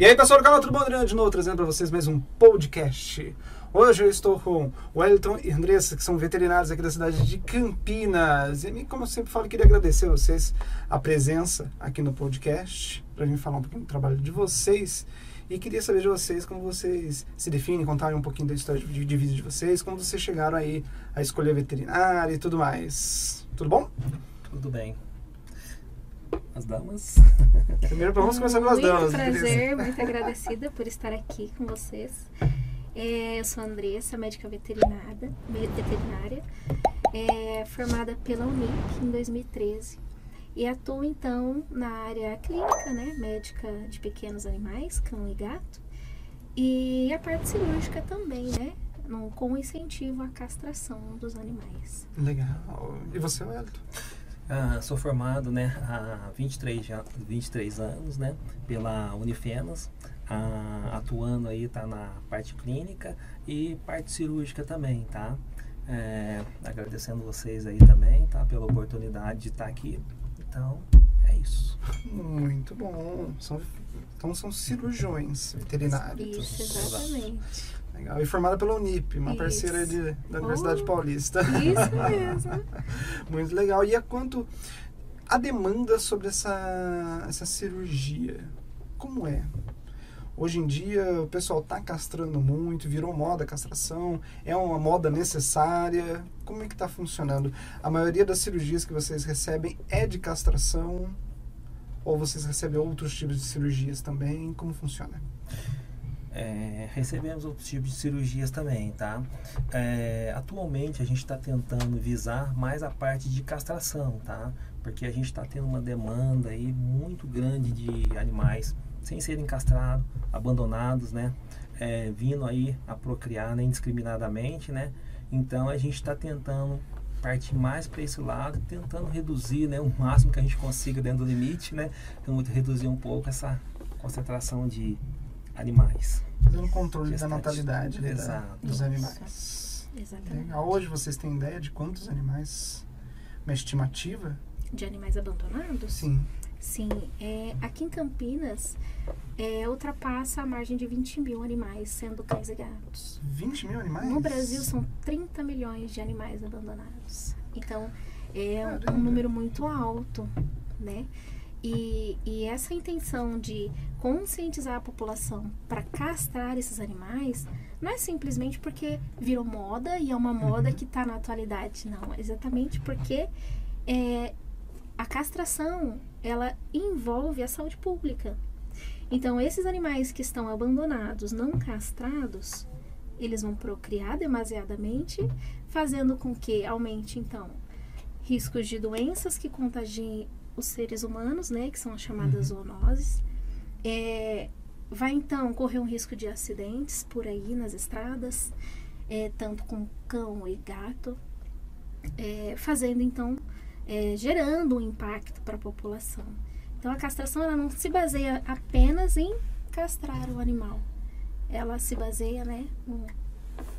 E aí, pessoal do canal Tudo Bom? Adriano de novo, trazendo para vocês mais um podcast. Hoje eu estou com Wellington e Andressa, que são veterinários aqui da cidade de Campinas. E como eu sempre falo, queria agradecer a vocês a presença aqui no podcast, para vir falar um pouquinho do trabalho de vocês. E queria saber de vocês como vocês se definem, contarem um pouquinho da história de, de vida de vocês, como vocês chegaram aí a escolher veterinária e tudo mais. Tudo bom? Tudo bem. As damas? Primeiro vamos começar pelas muito damas. prazer, muito agradecida por estar aqui com vocês. É, eu sou a Andressa, médica veterinária, veterinária é, formada pela Unic em 2013 e atuo então na área clínica, né, médica de pequenos animais, cão e gato, e a parte cirúrgica também, né, no, com incentivo à castração dos animais. Legal. E você, Wellington? Ah, sou formado né, há 23, já, 23 anos né, pela Unifenas, ah, atuando aí tá na parte clínica e parte cirúrgica também, tá? É, agradecendo vocês aí também, tá? Pela oportunidade de estar aqui. Então, é isso. Muito bom. São, então são cirurgiões veterinários. Isso, exatamente. Legal. E formada pela Unip, uma Isso. parceira de, da Universidade Oh. Paulista. Isso mesmo. Muito legal. E a quanto a demanda sobre essa, essa cirurgia? Como é? Hoje em dia o pessoal está castrando muito, virou moda a castração, é uma moda necessária. Como é que está funcionando? A maioria das cirurgias que vocês recebem é de castração ou vocês recebem outros tipos de cirurgias também? Como funciona? É, recebemos outros tipos de cirurgias também, tá? É, atualmente a gente está tentando visar mais a parte de castração, tá? Porque a gente está tendo uma demanda aí muito grande de animais sem serem castrados, abandonados, né? É, vindo aí a procriar né, indiscriminadamente, né? Então a gente está tentando partir mais para esse lado, tentando reduzir, né, o máximo que a gente consiga dentro do limite, né? Então reduzir um pouco essa concentração de animais. Fazendo controle da natalidade né, da- dos animais. Exatamente. Legal. Hoje vocês têm ideia de quantos animais? Uma estimativa? De animais abandonados? Sim. Sim, é, aqui em Campinas é, ultrapassa a margem de 20 mil animais, sendo cães e gatos. 20 mil animais? No Brasil são 30 milhões de animais abandonados. Então é um- Caramba. um número muito alto, né? E, e essa intenção de conscientizar a população para castrar esses animais não é simplesmente porque virou moda e é uma moda Uhum. que está na atualidade, não. É exatamente porque é, a castração ela envolve a saúde pública. Então, esses animais que estão abandonados, não castrados, eles vão procriar demasiadamente, fazendo com que aumente, então, riscos de doenças que contagiem os seres humanos, né, que são as chamadas zoonoses. É, vai, então, correr um risco de acidentes por aí nas estradas, é, tanto com cão e gato, é, fazendo, então, é, gerando um impacto para a população. Então, a castração ela não se baseia apenas em castrar o animal. Ela se baseia, né, num,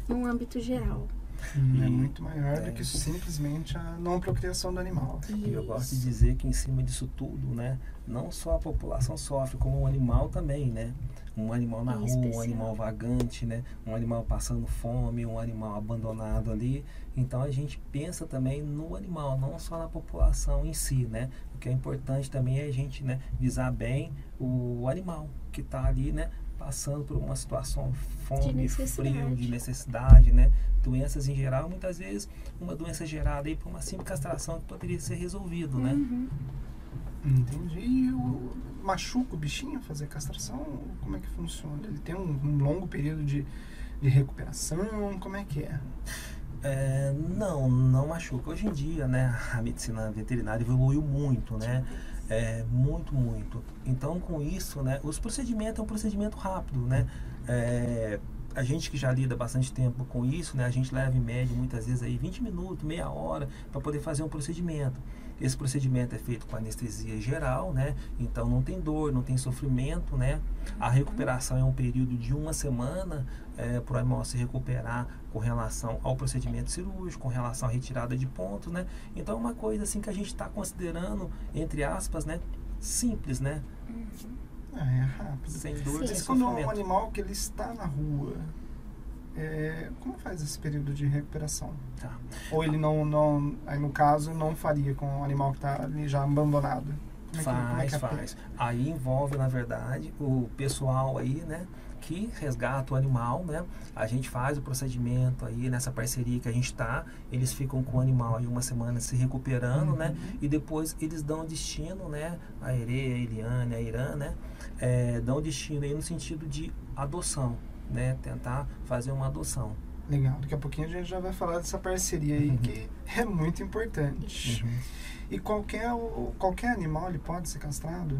num âmbito geral. Hum, É muito maior do é. que simplesmente a não procriação do animal. E eu gosto de dizer que em cima disso tudo, né, não só a população sofre, como o animal também, né? Um animal na Em rua, um especial. animal vagante, né? Um animal passando fome, um animal abandonado ali. Então a gente pensa também no animal, não só na população em si, né? O que é importante também é a gente, né, visar bem o animal que está ali, né, passando por uma situação fome, necessidade. frio, de necessidade, né? Doenças em geral, muitas vezes uma doença gerada aí por uma simples castração que poderia ser resolvido, né? Uhum. Entendi. E o, machuca o bichinho fazer castração? Como é que funciona? Ele tem um, um longo período de, de recuperação? Como é que é? É, não, não machuca. Hoje em dia, né, a medicina veterinária evoluiu muito, né? É, muito, muito. Então, com isso, né, os procedimentos é um procedimento rápido, né? É, a gente que já lida bastante tempo com isso, né, a gente leva em média muitas vezes aí 20 minutos, meia hora para poder fazer um procedimento. Esse procedimento é feito com anestesia geral, né? Então não tem dor, não tem sofrimento, né? A recuperação é um período de uma semana para o animal se recuperar com relação ao procedimento cirúrgico, com relação à retirada de pontos, né? Então é uma coisa assim que a gente está considerando, entre aspas, né? Simples, né? É, é rápido. Sem dúvida, Sim. sem Mas quando é um animal que ele está na rua, é, como faz esse período de recuperação? Tá. Ou ele não, não, aí no caso, não faria com o animal que está ali já abandonado? É que- como é Faz, que é faz. Aí envolve, na verdade, o pessoal aí, né? Que resgata o animal, né? A gente faz o procedimento aí nessa parceria que a gente tá. Eles ficam com o animal aí uma semana se recuperando, né? Uhum. E depois eles dão destino, né? A Ere, a Eliane, a Irã, né? É, dão destino aí no sentido de adoção, né? Tentar fazer uma adoção. Legal, daqui a pouquinho a gente já vai falar dessa parceria aí Uhum. que é muito importante. E qualquer, o- qualquer animal ele pode ser castrado?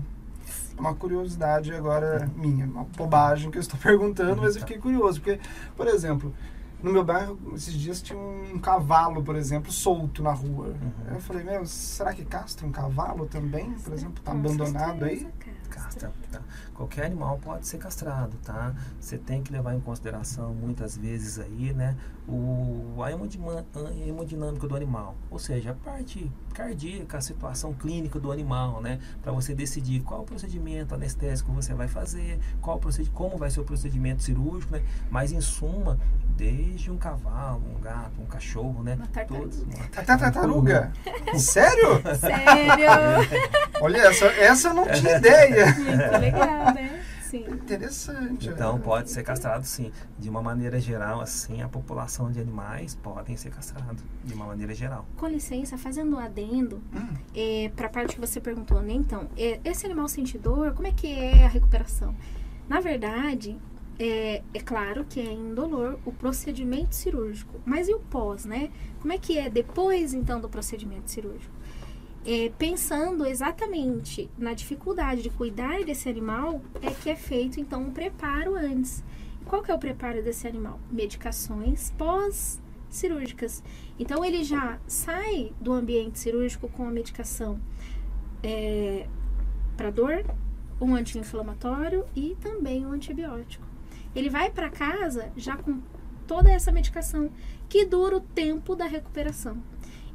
Uma curiosidade agora minha, uma bobagem que eu estou perguntando, mas eu fiquei curioso, porque, por exemplo, no meu bairro, esses dias tinha um cavalo, por exemplo, solto na rua. Uhum. Eu falei, meu, será que castra um cavalo também, por exemplo, tá Com abandonado aí? Castra, tá? Qualquer animal pode ser castrado, tá? Você tem que levar em consideração muitas vezes aí, né, o, a hemodinâmica do animal, ou seja, a parte cardíaca, a situação clínica do animal, né, para você decidir qual o procedimento anestésico você vai fazer, qual como vai ser o procedimento cirúrgico, né? Mas em suma, desde um cavalo, um gato, um cachorro, né, Uma tartaruga. todos, uma tartaruga? Sério? Sério? Olha, essa, essa eu não tinha ideia. Muito legal, né? Sim. Interessante. Então né? pode ser castrado sim. De uma maneira geral, assim, a população de animais podem ser castrados. De uma maneira geral. Com licença, fazendo um adendo Hum, para a parte que você perguntou, né? Então, é, esse animal sem dor, como é que é a recuperação? Na verdade, é, é claro que é indolor o procedimento cirúrgico, mas e o pós, né? Como é que é depois, então, do procedimento cirúrgico? É, pensando exatamente na dificuldade de cuidar desse animal, é que é feito, então, um preparo antes. Qual que é o preparo desse animal? Medicações pós-cirúrgicas. Então, ele já sai do ambiente cirúrgico com a medicação para dor, um anti-inflamatório e também um antibiótico. Ele vai para casa já com toda essa medicação que dura o tempo da recuperação.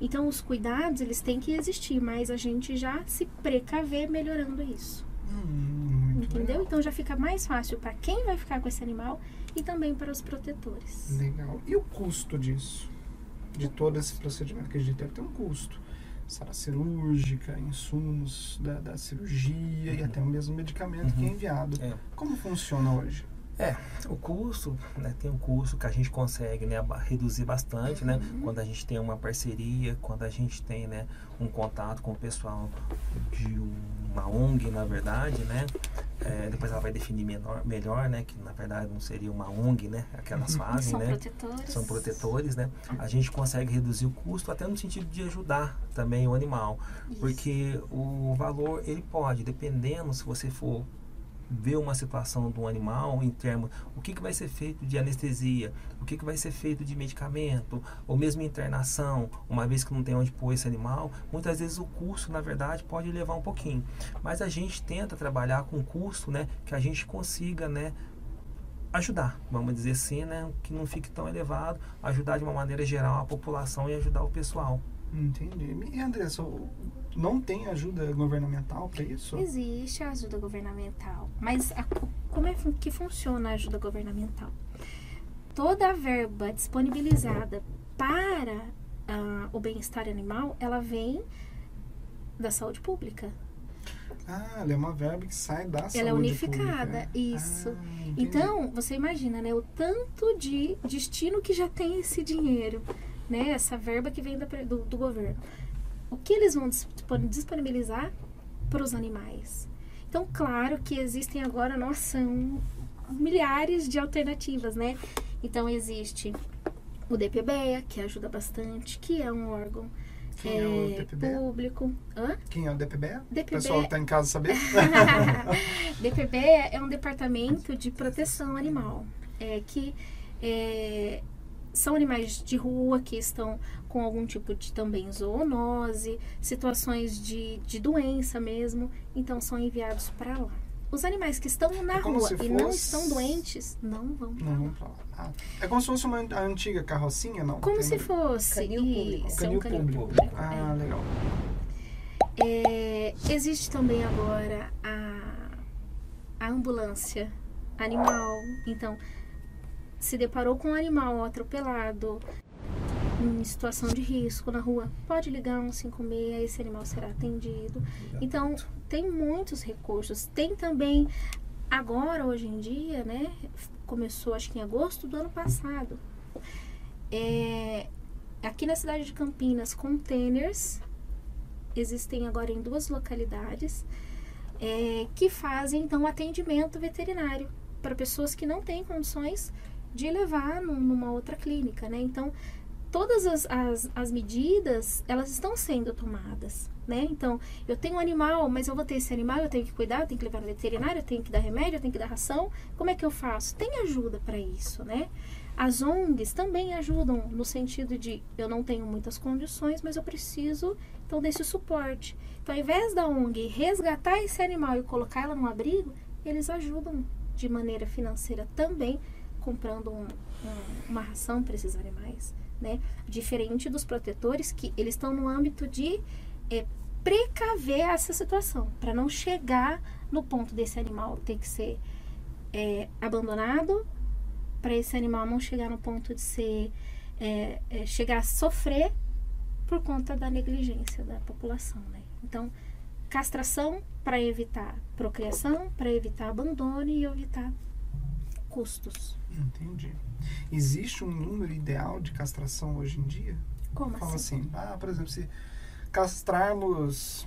Então, os cuidados, eles têm que existir, mas a gente já se precaver melhorando isso. hum, Entendeu? legal. Então, já fica mais fácil para quem vai ficar com esse animal e também para os protetores. Legal. E o custo disso? De todo esse procedimento que a gente deve ter um custo. Sala cirúrgica, insumos da, da cirurgia e Uhum. até o mesmo medicamento que é Uhum. enviado. É. Como funciona hoje? O custo, né, tem um custo que a gente consegue né, reduzir bastante, né? Uhum. Quando a gente tem uma parceria, quando a gente tem né, um contato com o pessoal de uma ONG, na verdade, né? É, depois ela vai definir menor, melhor, né? Que na verdade não seria uma ONG, né? É que elas Uhum. fazem, São né? protetores. são protetores, né? A gente consegue reduzir o custo até no sentido de ajudar também o animal, Isso. porque o valor ele pode, dependendo se você for ver uma situação do animal em termos o que, que vai ser feito de anestesia, o que, que vai ser feito de medicamento, ou mesmo internação, uma vez que não tem onde pôr esse animal, muitas vezes o custo, na verdade, pode levar um pouquinho. Mas a gente tenta trabalhar com custo, né, que a gente consiga, né, ajudar, vamos dizer assim, né, que não fique tão elevado, ajudar de uma maneira geral a população e ajudar o pessoal. Entendi. E Andressa, não tem ajuda governamental para isso? Existe a ajuda governamental, mas a- como é que funciona a ajuda governamental? Toda a verba disponibilizada para ah, o bem-estar animal, ela vem da saúde pública. Ah, ela é uma verba que sai da saúde Ela é unificada, pública. isso. Ah. Então, você imagina, né, o tanto de destino que já tem esse dinheiro, né, essa verba que vem pre- do, do governo. O que eles vão dispon- disponibilizar para os animais? Então, claro que existem agora, nossa, um- milhares de alternativas, né? Então, existe o DPBEA, que ajuda bastante, que é um órgão Quem é o é, DPBEA? público. Hã? Quem é o DPB? O DPBEA pessoal que tá em casa saber? DPB é um departamento de proteção animal, é, que é, são animais de rua que estão com algum tipo de também zoonose, situações de, de doença mesmo, então são enviados para lá. Os animais que estão na É rua e não estão doentes não vão para Não, lá. lá. Ah, é como se fosse uma antiga carrocinha, não? Como Tem se fosse Canil público. isso, é Canil um canil público. público. Ah, legal. É, existe também agora a a ambulância animal. Então, se deparou com um animal atropelado, em situação de risco na rua, pode ligar um 156, esse animal será atendido. Então, tem muitos recursos. Tem também, agora, hoje em dia, né? Começou acho que em agosto do ano passado. É, aqui na cidade de Campinas, containers existem agora em duas localidades é, que fazem então atendimento veterinário para pessoas que não têm condições de levar num, numa outra clínica, né? Então todas as, as, as, medidas elas estão sendo tomadas, né? Então eu tenho um animal, mas eu vou ter esse animal, eu tenho que cuidar, eu tenho que levar no veterinário, eu tenho que dar remédio, eu tenho que dar ração. Como é que eu faço? Tem ajuda para isso, né? As ONGs também ajudam no sentido de eu não tenho muitas condições, mas eu preciso então desse suporte. Então, ao invés da ONG resgatar esse animal e colocar ela no abrigo, eles ajudam de maneira financeira também, comprando um, um, uma ração para esses animais. Né? Diferente dos protetores, que eles estão no âmbito de é, precaver essa situação, para não chegar no ponto desse animal ter que ser é, abandonado para esse animal não chegar no ponto de ser é, chegar a sofrer por conta da negligência da população, né? Então, castração para evitar procriação, para evitar abandono e evitar custos. Entendi. Existe um número ideal de castração hoje em dia? Como Fala assim? assim, ah, por exemplo, se castrarmos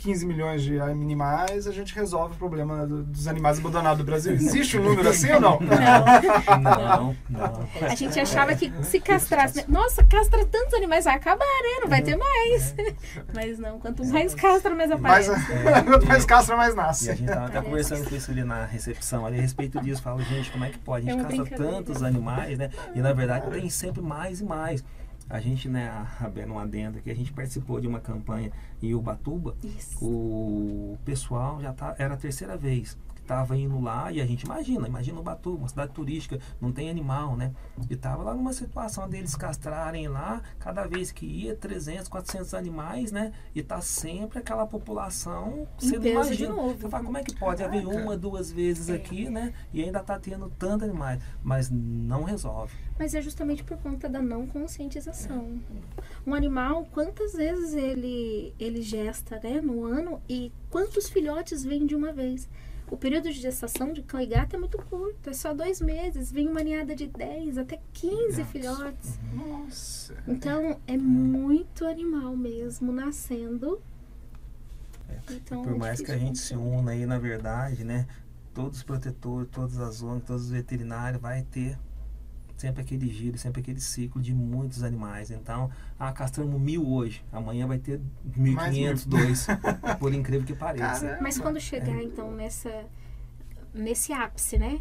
15 milhões de animais, a gente resolve o problema do, dos animais abandonados do Brasil. Existe um número assim ou não? Não. Não, não. A gente achava que se castrasse. né? Nossa, castra tantos animais, vai acabar, né? Não vai ter mais. Mas não, quanto mais castra, mais mais, aparece. quanto mais castra, mais E nasce. a gente tava até conversando com isso ali na recepção, ali a respeito disso. Fala, gente, como é que pode? A É gente caça brincadeira. tantos animais, né? E na verdade tem sempre mais e mais. A gente, né, abrindo um adendo aqui, a gente participou de uma campanha em Ubatuba. Isso. O pessoal já tá, era a terceira vez estava indo lá e a gente imagina, imagina Ubatuba, uma cidade turística, não tem animal, né? E tava lá numa situação deles castrarem lá, cada vez que ia 300, 400 animais, né? E tá sempre aquela população sendo imagina. novo. Você fala, como é que pode haver Caraca. uma, duas vezes É. aqui, né? E ainda tá tendo tantos animais, mas não resolve. Mas é justamente por conta da não conscientização. Um animal, quantas vezes ele, ele gesta né, no ano e quantos filhotes vêm de uma vez? O período de gestação de cão e gato é muito curto, é só dois meses. Vem uma ninhada de 10 até 15 Gatos. filhotes. Nossa. Então é muito animal mesmo nascendo. Então, Por é mais que a gente se una aí, na verdade, né? Todos os protetores, todas as ONGs, todos os veterinários vai ter sempre aquele giro, sempre aquele ciclo de muitos animais. Então, ah, castramos mil hoje, amanhã vai ter 1.500, dois, por incrível que pareça. Caramba. Mas quando chegar então nessa nesse ápice, né,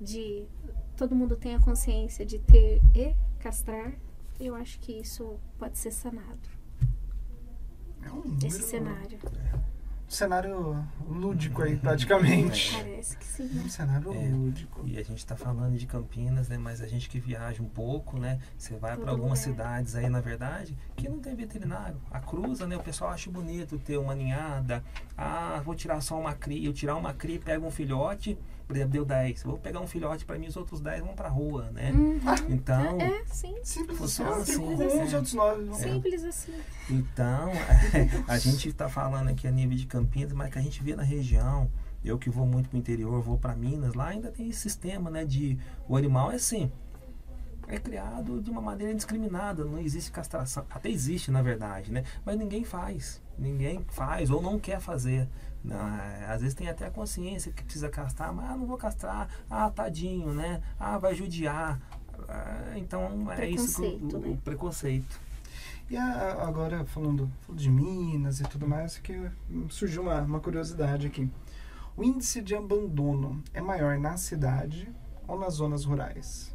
de todo mundo tem a consciência de ter e castrar, eu acho que isso pode ser sanado. É um Esse número- cenário. um cenário lúdico aí, praticamente. Parece que sim. Um cenário É. lúdico. E a gente está falando de Campinas, né? Mas a gente que viaja um pouco, né? Você vai para algumas lugar. cidades aí, na verdade, que não tem veterinário. A cruza, né? O pessoal acha bonito ter uma ninhada. Ah, vou tirar só uma cria. Eu tirar uma cria, pego um filhote. Por exemplo, deu 10. Vou pegar um filhote para mim, os outros 10 vão para rua, né? Uhum. Então, É, sim. Simples Funciona assim. assim, com né? os outros nove. Simples assim. Então, a gente está falando aqui a nível de Campinas, mas que a gente vê na região, eu que vou muito para o interior, vou para Minas, lá ainda tem esse sistema, né, de o animal é assim, é criado de uma maneira indiscriminada, não existe castração, até existe na verdade, né, mas ninguém faz, ninguém faz ou não quer fazer. Ah, às vezes tem até a consciência que precisa castrar, mas ah, não vou castrar, ah, tadinho, né, ah, vai judiar. Ah, então é isso que o, Preconceito, o- né? o preconceito. E a- agora, falando, falando de Minas e tudo mais, que surgiu uma, uma curiosidade aqui. O índice de abandono é maior na cidade ou nas zonas rurais?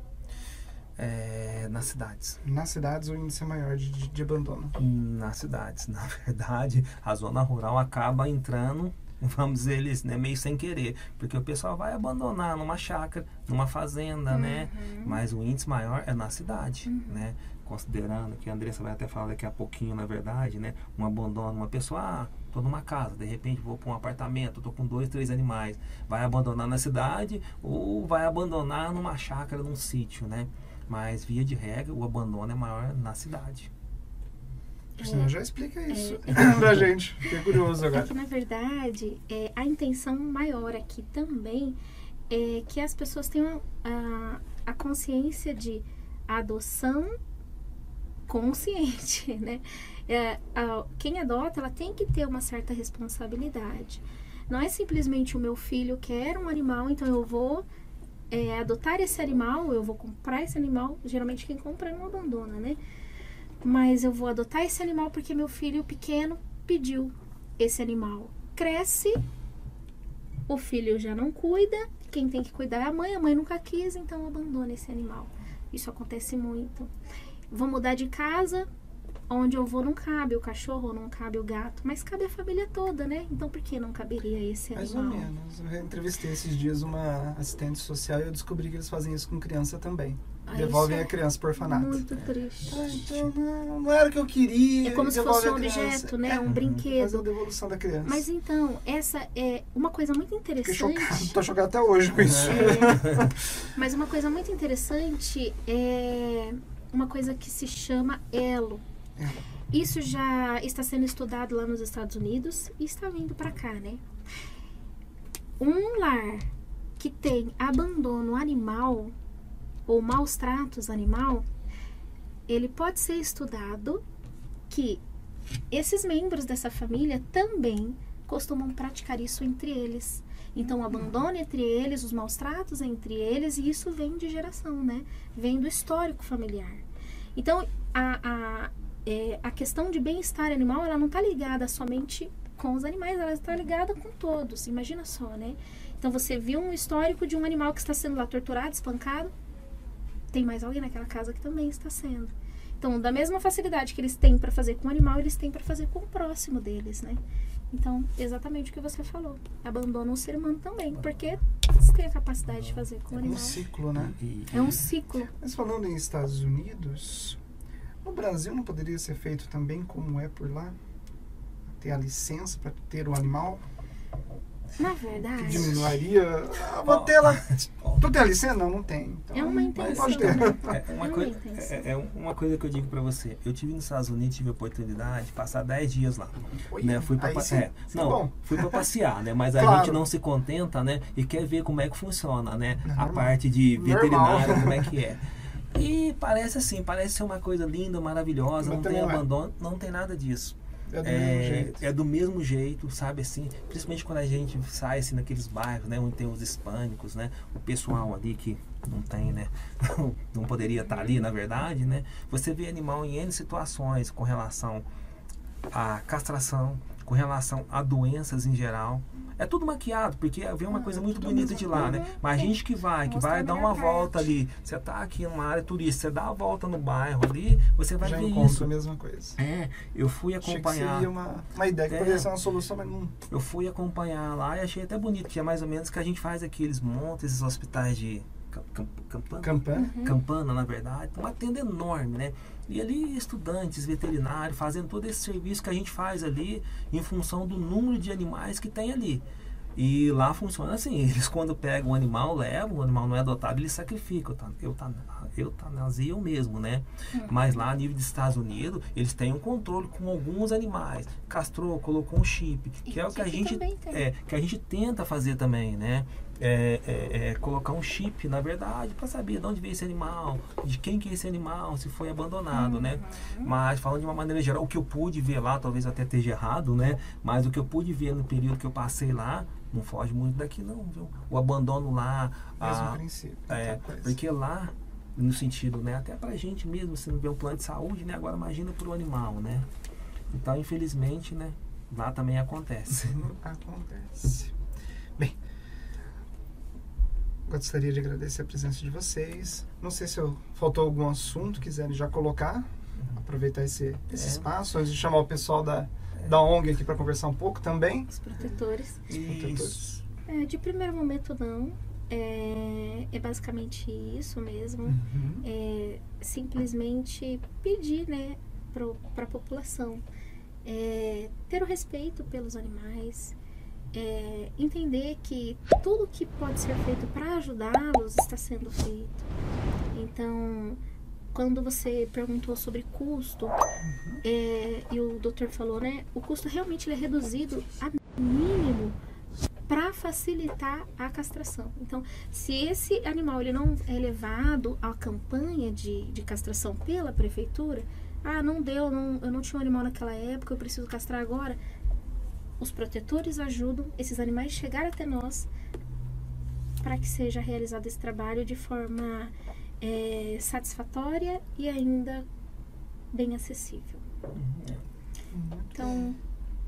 É, nas cidades. Nas cidades o índice é maior de, de, de abandono. Nas cidades. Na verdade, a zona rural acaba entrando, vamos dizer eles, né, meio sem querer. Porque o pessoal vai abandonar numa chácara, numa fazenda, né? Uhum. Mas o índice maior é na cidade, né? Considerando que a Andressa vai até falar daqui a pouquinho, na verdade, né? Um abandono, uma pessoa, ah, tô numa casa, de repente vou para um apartamento, tô com dois, três animais, vai abandonar na cidade ou vai abandonar numa chácara, num sítio, né? Mas via de regra, o abandono é maior na cidade. Você já explica isso é, pra gente. Fiquei curioso agora. É que, na verdade, é, a intenção maior aqui também é que as pessoas tenham a, a consciência de adoção consciente, né? É, a, quem adota, ela tem que ter uma certa responsabilidade. Não é simplesmente o meu filho quer um animal, então eu vou é, adotar esse animal, eu vou comprar esse animal. Geralmente quem compra não abandona, né? Mas eu vou adotar esse animal porque meu filho pequeno pediu esse animal. Cresce, o filho já não cuida, quem tem que cuidar é a mãe, a mãe nunca quis, então abandona esse animal. Isso acontece muito. Vou mudar de casa, onde eu vou não cabe o cachorro, não cabe o gato, mas cabe a família toda, né? Então por que não caberia esse Mais animal? Mais ou menos. Eu entrevistei esses dias uma assistente social e eu descobri que eles fazem isso com criança também. Ah, Devolvem a criança por orfanato. Muito triste. Ah, então não, não, era o que eu queria. É como se fosse um objeto, né? É, um brinquedo. Fazer a devolução da criança. Mas então, essa é uma coisa muito interessante. Fiquei chocado. Tô chocado até hoje com isso. É, mas uma coisa muito interessante é uma coisa que se chama elo. Isso já está sendo estudado lá nos Estados Unidos e está vindo para cá, né? Um lar que tem abandono animal ou maus tratos animal, ele pode ser estudado que esses membros dessa família também costumam praticar isso entre eles. Então, o abandono entre eles, os maus tratos entre eles, e isso vem de geração, né? Vem do histórico familiar. Então, a, a, é, a questão de bem-estar animal, ela não está ligada somente com os animais, ela está ligada com todos. Imagina só, né? Então, você viu um histórico de um animal que está sendo lá torturado, espancado, tem mais alguém naquela casa que também está sendo. Então, da mesma facilidade que eles têm para fazer com o animal, eles têm para fazer com o próximo deles, né? Então, exatamente o que você falou. Abandona o ser humano também, porque você tem a capacidade de fazer com o animal. É um ciclo, né? É um ciclo. Mas falando em Estados Unidos, no Brasil não poderia ser feito também como é por lá? Ter a licença para ter o animal? Na verdade. Diminuiria. Ah, vou ter lá. Tu tem a licença? Não, não tem. Então, é uma intenção. Pode ter. É, uma é, coisa, é, é, uma coisa que eu digo para você. Eu tive nos Estados Unidos, tive a oportunidade de passar 10 dias lá. Oi, né? Fui para é, não, bom. fui para passear, né? Mas a claro. gente não se contenta, né? E quer ver como é que funciona, né? Normal. A parte de veterinário, como é que é. E parece assim, parece ser uma coisa linda, maravilhosa, Mas não tem abandono, não tem nada disso. É do, é, mesmo jeito. é do mesmo jeito, sabe assim? Principalmente quando a gente sai assim naqueles bairros, né? Onde tem os hispânicos, né? O pessoal ali que não tem, né? não poderia estar ali, na verdade, né? Você vê animal em N situações com relação à castração, com relação a doenças em geral. É tudo maquiado, porque vem uma ah, coisa muito bonita de lá, né? Mas a gente que vai, que vai dar uma volta ali, você tá aqui numa área turística, você dá a volta no bairro ali, você vai Já ver isso. a mesma coisa. É, eu fui acompanhar. Achei uma, uma ideia que é, poderia ser uma solução, mas não. Eu fui acompanhar lá e achei até bonito, que é mais ou menos que a gente faz aqueles montes, esses hospitais de campana, campana, uhum. campana na verdade, uma tenda enorme, né? E ali estudantes, veterinários, fazendo todo esse serviço que a gente faz ali em função do número de animais que tem ali. E lá funciona assim, eles quando pegam um animal, levam, o animal não é adotado, eles sacrificam, tá? eutanasiam mesmo, né? Uhum. Mas lá a nível dos Estados Unidos, eles têm um controle com alguns animais. Castrou, colocou um chip, que e é o que a gente é, que a gente tenta fazer também, né? É, é, é, colocar um chip, na verdade, para saber de onde veio esse animal, de quem que é esse animal, se foi abandonado, né? uhum. né? Mas falando de uma maneira geral, o que eu pude ver lá, talvez até esteja errado, né? Mas o que eu pude ver no período que eu passei lá, não foge muito daqui não, viu? O abandono lá, Mesmo a, princípio, é, porque lá no sentido, né, até pra gente mesmo, se não vê um plano de saúde, né, agora imagina pro animal, né? Então, infelizmente, né, lá também acontece. acontece. Gostaria de agradecer a presença de vocês. Não sei se eu, faltou algum assunto, quiserem já colocar, uhum. aproveitar esse, esse é. espaço, antes de chamar o pessoal da, é. da ONG aqui para conversar um pouco também. Os protetores. Os protetores. É, de primeiro momento, não. É, é basicamente isso mesmo. Uhum. É simplesmente pedir né, para a população é, ter o respeito pelos animais, é, entender que tudo que pode ser feito para ajudá-los está sendo feito. Então, quando você perguntou sobre custo, é, e o doutor falou, né? O custo realmente é reduzido a mínimo para facilitar a castração. Então, se esse animal ele não é levado à campanha de, de castração pela prefeitura, ah, não deu, não, eu não tinha um animal naquela época, eu preciso castrar agora. Os protetores ajudam esses animais a chegar até nós para que seja realizado esse trabalho de forma é, satisfatória e ainda bem acessível. Então,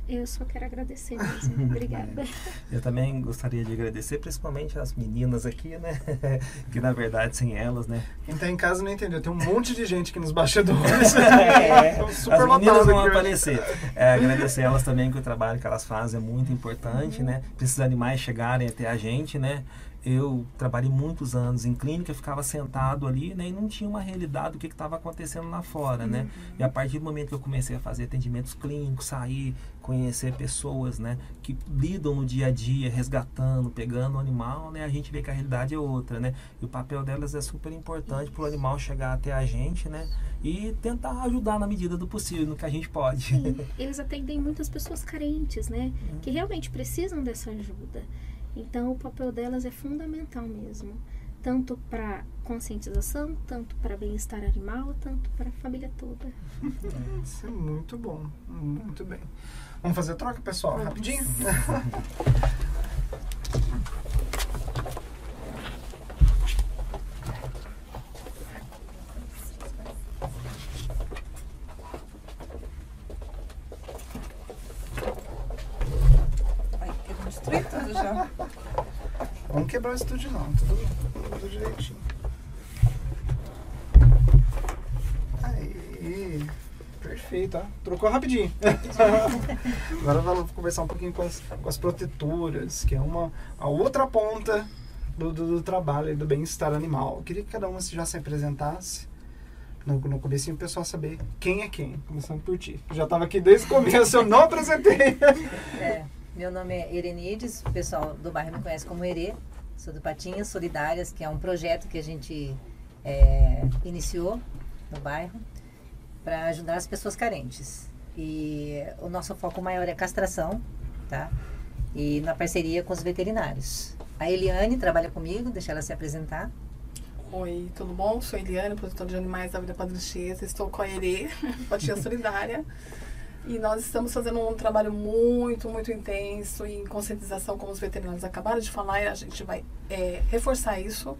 eu só quero agradecer mesmo. Obrigada. Eu também gostaria de agradecer, principalmente as meninas aqui, né? que na verdade, sem elas, né? Quem tá em casa não entendeu. Tem um monte de gente aqui nos bastidores. É, as meninas vão aparecer. É, agradecer elas também que o trabalho que elas fazem é muito importante, uhum. né? Para esses animais chegarem até a gente, né? Eu trabalhei muitos anos em clínica, ficava sentado ali né, e não tinha uma realidade do que estava acontecendo lá fora, né? uhum. né? E a partir do momento que eu comecei a fazer atendimentos clínicos, sair, conhecer pessoas, né, que lidam no dia a dia, resgatando, pegando o animal, né? A gente vê que a realidade é outra, né? E o papel delas é super importante para o animal chegar até a gente, né? E tentar ajudar na medida do possível, no que a gente pode. Sim, eles atendem muitas pessoas carentes, né? Uhum. Que realmente precisam dessa ajuda. Então, o papel delas é fundamental mesmo, tanto para conscientização, tanto para bem-estar animal, tanto para a família toda. Isso é muito bom, muito bem. Vamos fazer a troca, pessoal, Vamos. rapidinho? Vamos quebrar o estúdio não, tudo, tudo direitinho. Aí, perfeito, ó. trocou rapidinho. Agora vamos conversar um pouquinho com as, com as protetoras, que é uma a outra ponta do, do, do trabalho e do bem-estar animal. Eu queria que cada uma já se apresentasse. No, no começo o pessoal saber quem é quem, começando por ti. Eu já estava aqui desde o começo, eu não apresentei. É. Meu nome é Erenides, o pessoal do bairro me conhece como Erê. Sou do Patinhas Solidárias, que é um projeto que a gente é, iniciou no bairro para ajudar as pessoas carentes. E o nosso foco maior é castração, tá? E na parceria com os veterinários. A Eliane trabalha comigo, deixa ela se apresentar. Oi, tudo bom? Sou Eliane, produtora de animais da Vida Padrinchesa. Estou com a Erê, Patinha Solidária. E nós estamos fazendo um trabalho muito, muito intenso em conscientização, como os veterinários acabaram de falar, e a gente vai é, reforçar isso.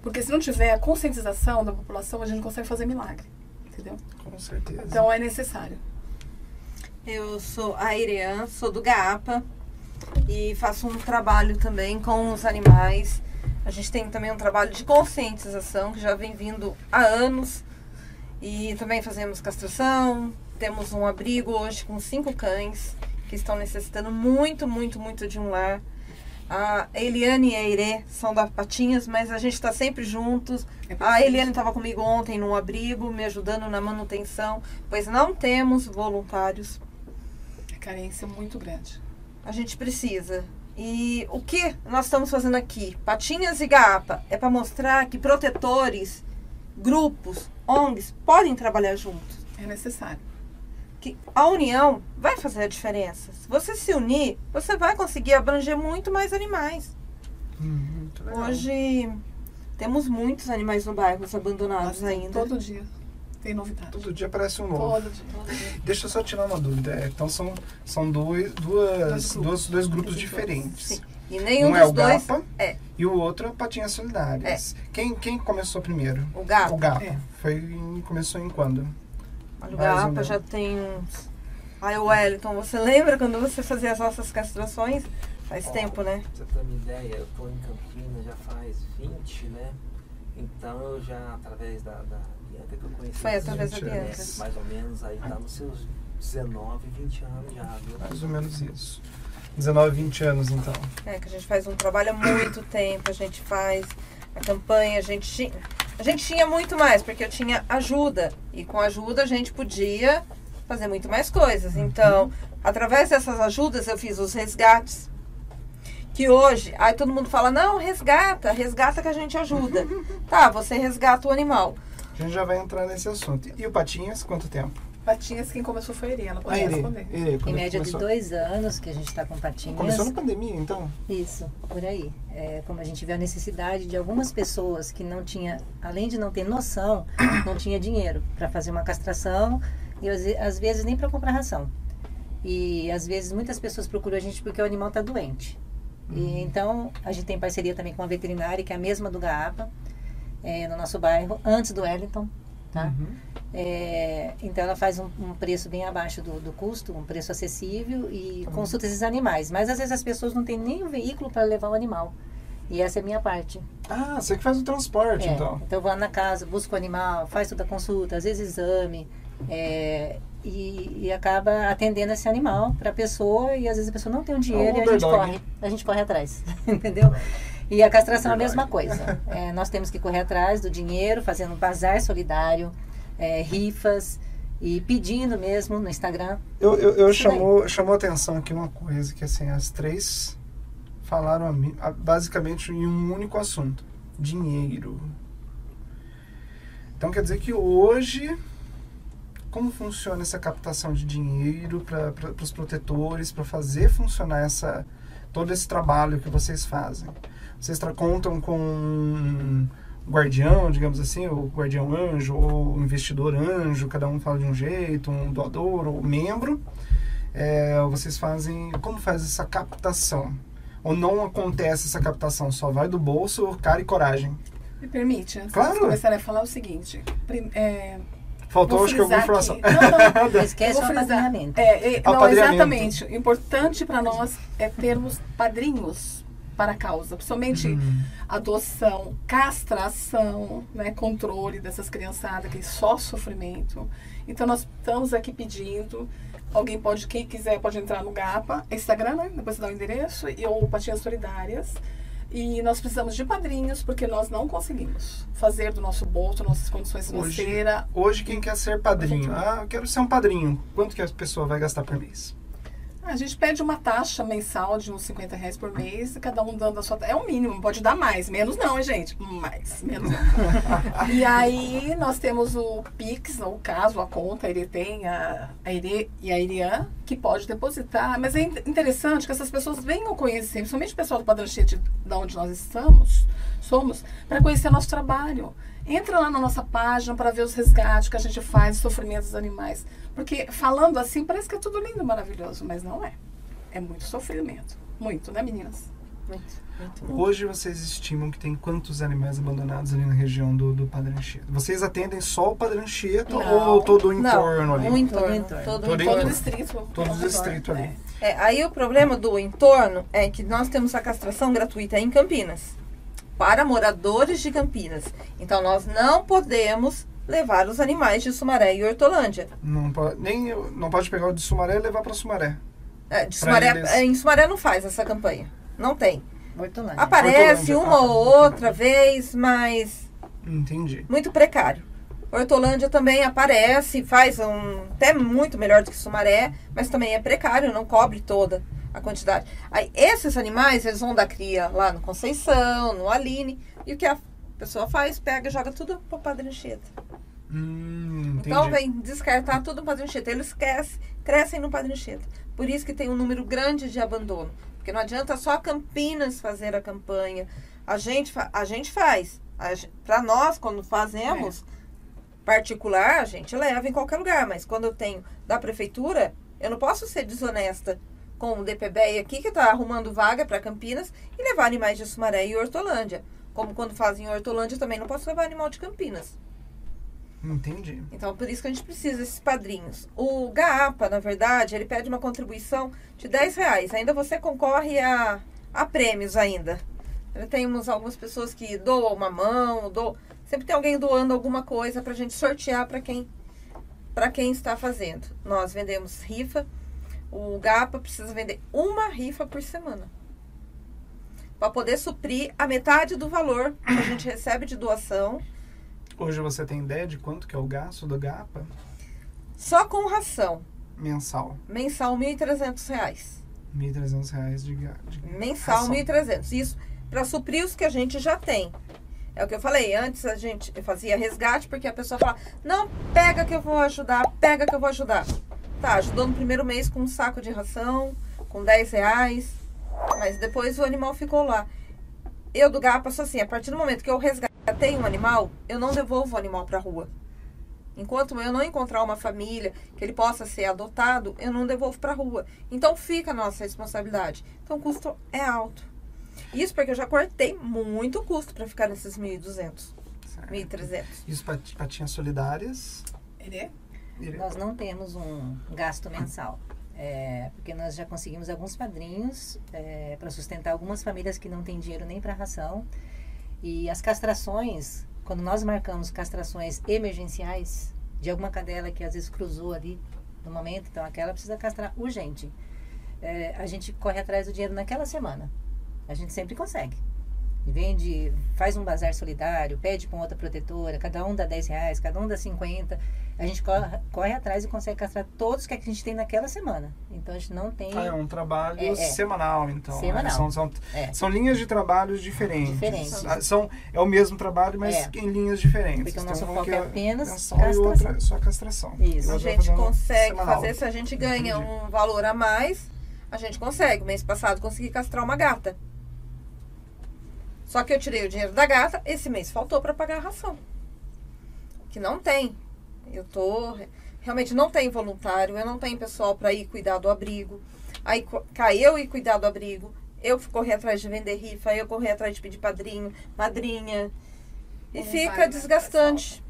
Porque se não tiver a conscientização da população, a gente não consegue fazer milagre. Entendeu? Com certeza. Então é necessário. Eu sou a Irean, sou do GAPA e faço um trabalho também com os animais. A gente tem também um trabalho de conscientização que já vem vindo há anos. E também fazemos castração, temos um abrigo hoje com cinco cães que estão necessitando muito, muito, muito de um lar. A Eliane e a Irê são da Patinhas, mas a gente está sempre juntos. É a Eliane estava comigo ontem num abrigo, me ajudando na manutenção, pois não temos voluntários. É carência muito grande. A gente precisa. E o que nós estamos fazendo aqui? Patinhas e Gapa é para mostrar que protetores, grupos, ONGs podem trabalhar juntos. É necessário que a união vai fazer a diferença. Se você se unir, você vai conseguir abranger muito mais animais. Hum, Hoje temos muitos animais no bairro abandonados Nossa, ainda. Todo dia tem novidade. Todo dia aparece um novo. Todo dia. Todo dia. Deixa eu só tirar uma dúvida. É, então são, são dois, duas, dois, dois grupos diferentes. Sim. E nenhum um dos é o dois GAPA é. e o outro é Patinhas Solidárias. É. Quem, quem começou primeiro? O GAPA. O GAPA. É. Foi em, começou em quando? O GAPA já tem uns. Ai, Wellington, você lembra quando você fazia as nossas castrações? Faz tempo, né? Pra você ter uma ideia, eu tô em Campinas já faz 20, né? Então eu já, através da, da Bianca que eu conheci. Foi através da Bianca. Bianca. Mais ou menos, aí tá nos seus 19, 20 anos já, viu? Mais ou menos isso. 19, 20 anos então. É, que a gente faz um trabalho há muito tempo, a gente faz a campanha, a gente. A gente tinha muito mais, porque eu tinha ajuda. E com ajuda a gente podia fazer muito mais coisas. Então, através dessas ajudas, eu fiz os resgates. Que hoje, aí todo mundo fala, não, resgata, resgata que a gente ajuda. tá, você resgata o animal. A gente já vai entrar nesse assunto. E o Patinhas, quanto tempo? Patinhas, quem começou foi a Irene, ela A pode Irê. responder. Em média de começou? dois anos que a gente está com patinhas. Começou na pandemia, então? Isso, por aí. É, como a gente vê a necessidade de algumas pessoas que não tinha, além de não ter noção, não tinha dinheiro para fazer uma castração e às ve- às vezes nem para comprar ração. E às vezes muitas pessoas procuram a gente porque o animal está doente. E, então a gente tem parceria também com a veterinária, que é a mesma do Gaapa, é, no nosso bairro, antes do Wellington. Tá? Uhum. É, então ela faz um, um preço bem abaixo do, do custo, um preço acessível e consulta esses animais. Mas às vezes as pessoas não têm nem o veículo para levar o animal. E essa é a minha parte. Ah, você que faz o transporte, É, então. eu vou lá na casa, busco o animal, faz toda a consulta, às vezes exame, é, e, e acaba atendendo esse animal para a pessoa e às vezes a pessoa não tem o dinheiro É um e a gente corre, a gente corre atrás, entendeu? E a castração é a mesma coisa. É, nós temos que correr atrás do dinheiro, fazendo um bazar solidário, é, rifas e pedindo mesmo no Instagram. Eu, eu, eu daí. chamou, chamou atenção aqui uma coisa, que assim, as três falaram a a- basicamente em um único assunto. Dinheiro. Então quer dizer que hoje, como funciona essa captação de dinheiro para os protetores, para fazer funcionar essa, todo esse trabalho que vocês fazem? Vocês contam com guardião, digamos assim, o guardião anjo, ou o investidor anjo, cada um fala de um jeito, um doador ou membro. É, vocês fazem. Como faz essa captação? Ou não acontece essa captação? Só vai do bolso, cara e coragem. Me permite, antes Claro. de começar a falar o seguinte. prim- é, Faltou, acho que alguma informação. aqui- Não, não, Não esquece o apadrinhamento. É, é, não, exatamente. O importante para nós é termos padrinhos para a causa, principalmente Hum. adoção, castração, né, controle dessas criançadas que é só sofrimento. Então nós estamos aqui pedindo, alguém pode, quem quiser pode entrar no GAPA, Instagram, né? Depois você dá o endereço, e, ou Patinhas Solidárias. E nós precisamos de padrinhos, porque nós não conseguimos fazer do nosso bolso, nossas condições Hoje- financeiras, Hoje, quem quer ser padrinho? Gente, Ah, eu quero ser um padrinho. Quanto que a pessoa vai gastar por mês? A gente pede uma taxa mensal de uns 50 reais por mês, cada um dando a sua. É o mínimo, pode dar mais. Menos não, hein, gente? Mais. Menos não. e aí nós temos o Pix, ou o caso, a conta, ele tem a, a Ire e a Irian, que pode depositar. Mas é in- interessante que essas pessoas venham conhecer, principalmente o pessoal do Padranchete, da onde nós estamos, somos, para conhecer nosso trabalho. Entra lá na nossa página para ver os resgates que a gente faz, os sofrimentos dos animais. Porque falando assim, parece que é tudo lindo, maravilhoso, mas não é. É muito sofrimento. Muito, né, meninas? Muito, muito. Hoje vocês estimam que tem quantos animais abandonados ali na região do, do Padre Anchieta? Vocês atendem só o Padre Anchieta Não. ou todo o Não, entorno ali? o entorno. Todo o entorno. Todo o Todo Todo entorno. o distrito. Todo o distrito ali. é. É, aí o problema do entorno é que nós temos a castração gratuita em Campinas para moradores de Campinas. Então nós não podemos levar os animais de Sumaré e Hortolândia. Não pode, nem, não pode pegar o de Sumaré e levar para Sumaré. É, Sumaré, eles. é, em Sumaré não faz essa campanha. Não tem. Hortolândia. Aparece Hortolândia, uma ah, ou Hortolândia. outra vez, mas Entendi. muito precário. Hortolândia também aparece, faz um até muito melhor do que Sumaré, mas também é precário, não cobre toda a quantidade. Aí esses animais, eles vão dar cria lá no Conceição, no Aline, e o que a pessoa faz? Pega e joga tudo pro Padre Anchieta. Hum. Então vem descartar tudo no Padre Anchieta. Eles crescem, crescem no Padre Anchieta. Por isso que tem um número grande de abandono. Porque não adianta só Campinas fazer a campanha. A gente, a gente faz. Para nós, quando fazemos particular, a gente leva em qualquer lugar. Mas quando eu tenho da prefeitura, eu não posso ser desonesta com o DPBE aqui, que está arrumando vaga para Campinas, e levar animais de Sumaré e Hortolândia. Como quando fazem em Hortolândia, também não posso levar animal de Campinas. Entendi. Então, por isso que a gente precisa desses padrinhos. O GAPA, na verdade, ele pede uma contribuição de 10 reais. Ainda você concorre a, a prêmios ainda. Temos algumas pessoas que doam uma mão, doam, sempre tem alguém doando alguma coisa para a gente sortear para quem, para quem está fazendo. Nós vendemos rifa. O GAPA precisa vender uma rifa por semana. Para poder suprir a metade do valor que a gente recebe de doação. Hoje você tem ideia de quanto que é o gasto do GAPA? Só com ração. Mensal. Mensal, 1.300 reais. 1.300 reais de, de Mensal, ração. 1.300. Isso para suprir os que a gente já tem. É o que eu falei, antes a gente fazia resgate, porque a pessoa fala, não, pega que eu vou ajudar, pega que eu vou ajudar. Tá, ajudou no primeiro mês com um saco de ração, com 10 reais, mas depois o animal ficou lá. Eu do GAPA sou assim, a partir do momento que eu resgatei um animal, eu não devolvo o animal pra rua. Enquanto eu não encontrar uma família que ele possa ser adotado, eu não devolvo pra rua. Então fica a nossa responsabilidade. Então o custo é alto. Isso porque eu já cortei muito custo para ficar nesses 1.200, Certo. 1.300. E os pat- patinhas solidárias? Ele Irene? Nós não temos um gasto mensal. É, porque nós já conseguimos alguns padrinhos para sustentar algumas famílias que não têm dinheiro nem para ração. E as castrações, quando nós marcamos castrações emergenciais de alguma cadela que às vezes cruzou ali no momento, então aquela precisa castrar urgente. É, a gente corre atrás do dinheiro naquela semana. A gente sempre consegue. Vende, faz um bazar solidário, pede para outra protetora, cada um dá 10 reais, cada um dá 50. A gente corre, corre atrás e consegue castrar todos que a gente tem naquela semana. Então a gente não tem. Ah, é um trabalho É, é. semanal, então. Semanal. né? São, são, É. são linhas de trabalhos diferentes. Diferentes. Ah, São, é o mesmo trabalho, mas É. em linhas diferentes. Porque o Tem nosso um foco que é apenas e castração. outra é só castração. Isso. E A gente consegue semanal. fazer, se a gente ganha um valor a mais, a gente consegue. Mês passado consegui castrar uma gata. Só que eu tirei o dinheiro da gata, esse mês faltou para pagar a ração. Que não tem. Eu tô. Realmente não tem voluntário, eu não tenho pessoal para ir cuidar do abrigo. Aí caiu e cuidar do abrigo. Eu corri atrás de vender rifa, eu corri atrás de pedir padrinho, madrinha. E Não fica vai, né, desgastante.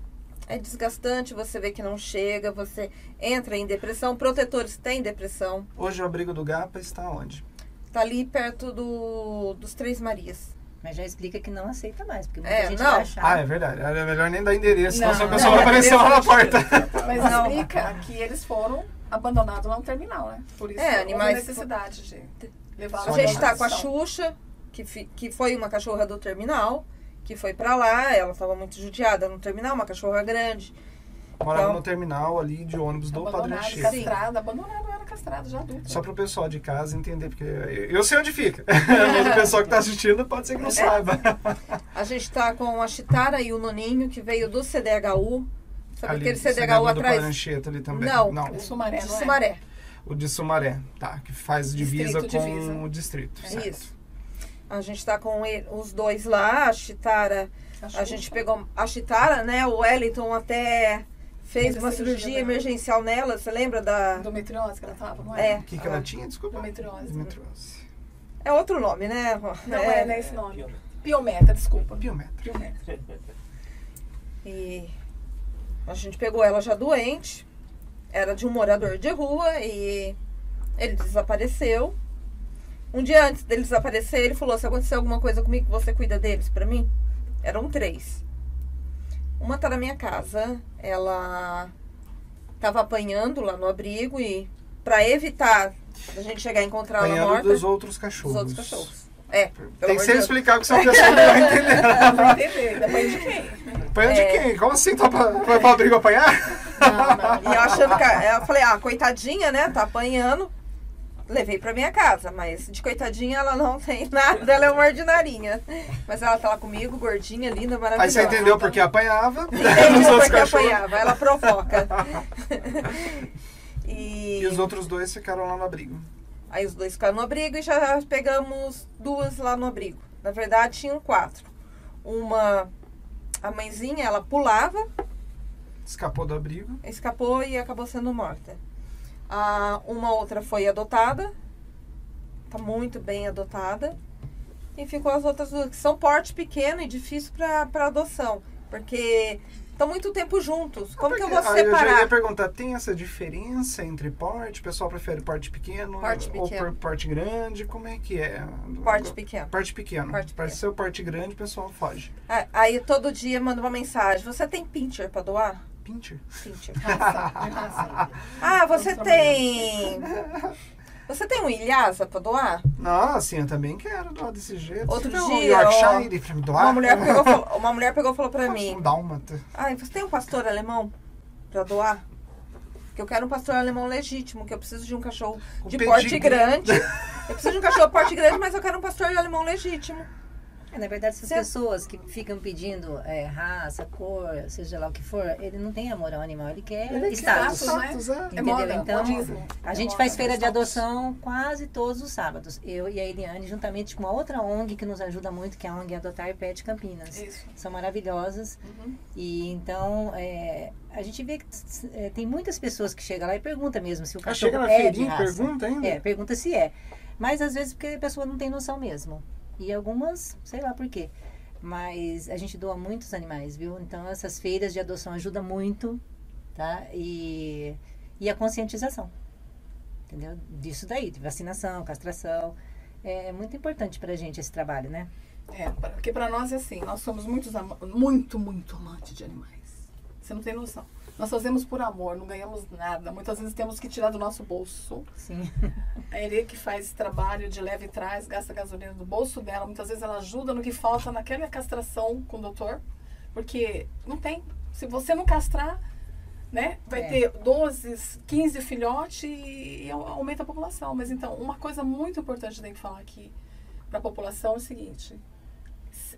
É desgastante, você vê que não chega, você entra em depressão. Protetores têm depressão. Hoje o abrigo do Gapa está onde? Tá ali perto do, dos Três Marias. Mas já explica que não aceita mais, porque muita É, gente não. vai achar. Ah, é verdade. É melhor nem dar endereço, senão Não, a pessoa não, vai aparecer lá na porta. Mas Não. explica que eles foram abandonados lá no terminal, né? Por isso É, animais- necessidade de levar A gente tá com a. Xuxa, que, fi- que foi uma cachorra do terminal, que foi pra lá, ela tava muito judiada no terminal, uma cachorra grande. Morava Então- no terminal ali de ônibus do Padre Anchieta. castrado, abandonado, era castrado já adulto. Só pro pessoal de casa entender, porque eu sei onde fica. Mas o pessoal que tá assistindo pode ser que não saiba. A gente tá com a Chitara e o Noninho, que veio do CDHU. Sabe Ali, aquele CDHU atrás? Ali também. Não. não. O Sumaré, De não é? Sumaré. O de Sumaré, tá. Que faz divisa Distrito, com divisa. o distrito. certo. Isso. A gente tá com ele- os dois lá, a Chitara. A Xuxa. gente pegou a Chitara, né? O Wellington até fez uma cirurgia emergencial nela. Você lembra da. Endometriose que ela tava, não É. é? O que, que ela tinha? Desculpa. Endometriose. Endometriose. É outro nome, né? Não é, não é esse nome. Piometa, desculpa. Biometro. Piometa. E a gente pegou ela já doente. Era de um morador de rua e ele desapareceu. Um dia antes dele desaparecer, ele falou: se acontecer alguma coisa comigo, você cuida deles pra mim? Eram três. Uma tá na minha casa. Ela tava apanhando lá no abrigo e pra evitar a gente chegar a encontrar ela Apanhando morta dos outros cachorros. dos outros cachorros. É, Tem que Deus. explicar que senão a pessoa não vai entender. Pra entender, depois de quem? Apanhando É. de quem? Como assim? Tá pra, vai pra abrigo apanhar? Não, não. E eu achando que. Eu falei, ah, coitadinha, né? Tá apanhando. Levei pra minha casa, mas de coitadinha ela não tem nada, ela é uma ordinarinha. Mas ela tá lá comigo, gordinha, linda, Aí maravilhosa. você entendeu porque apanhava. Entendi porque cachorros. apanhava, ela provoca. e, E os outros dois ficaram lá no abrigo. aí os dois ficaram no abrigo e já pegamos duas lá no abrigo. Na verdade, tinham quatro. Uma, a mãezinha, ela pulava, Escapou do abrigo. escapou e acabou sendo morta. A, uma outra foi adotada, tá muito bem adotada. E ficou as outras duas, que são porte pequeno e difícil para adoção. Porque estão muito tempo juntos. Como que eu vou Aí eu já ia separar? perguntar, tem essa diferença entre porte? O pessoal prefere porte pequeno Porte ou pequeno. por porte grande? Como é que é? Porte pequeno. Porte pequeno. Porte Para pequeno. ser o porte grande, o pessoal foge. Ah, Aí todo dia manda uma mensagem: Você tem pincher para doar? Pincher. Pincher. Raça. Ah, você tem. Você tem um Ilhasa para doar? Não, assim, eu também quero doar desse jeito. Outro um dia, Yorkshire pra me doar? Uma mulher pegou, falou- uma mulher pegou e falou para Um mim: dálmata. Ai, você tem um pastor alemão para doar? Que eu quero um pastor alemão legítimo, que eu preciso de um cachorro Com de pedigree. porte grande. Eu preciso de um cachorro de porte grande, mas eu quero um pastor alemão legítimo. É, na verdade, essas Você- pessoas que ficam pedindo é, raça, cor, seja lá o que for, ele não tem amor ao animal, ele quer Ele quer status. status, né? Status, é. É Entendeu? moda, Então, modismo. A É gente moda, faz é feira de status. adoção quase todos os sábados. Eu e a Eliane, juntamente com uma outra ONG que nos ajuda muito, que é a ONG Adotar Pet Campinas. Isso. São maravilhosas. Uhum. E então, é, a gente vê que é, tem muitas pessoas que chegam lá e perguntam mesmo se o Ah, cachorro chega na é de feirinha e raça. pergunta ainda? É, pergunta se é. Mas às vezes porque a pessoa não tem noção mesmo. E algumas, sei lá por quê. Mas a gente doa muitos animais, viu? Então essas feiras de adoção ajudam muito, tá? E, e a conscientização. Entendeu? Disso daí, de vacinação, castração. É muito importante pra gente esse trabalho, né? É, pra- porque para nós é assim, nós somos muitos muito, muito amantes de animais. Você não tem noção. Nós fazemos por amor, não ganhamos nada. Muitas vezes temos que tirar do nosso bolso. Sim. A Ere que faz esse trabalho de leve e traz, gasta gasolina do bolso dela. Muitas vezes ela ajuda no que falta naquela castração com o doutor. Porque não tem. Se você não castrar, né, vai É. ter 12, 15 filhotes e, e aumenta a população. Mas então, uma coisa muito importante que tem que falar aqui para a população é o seguinte: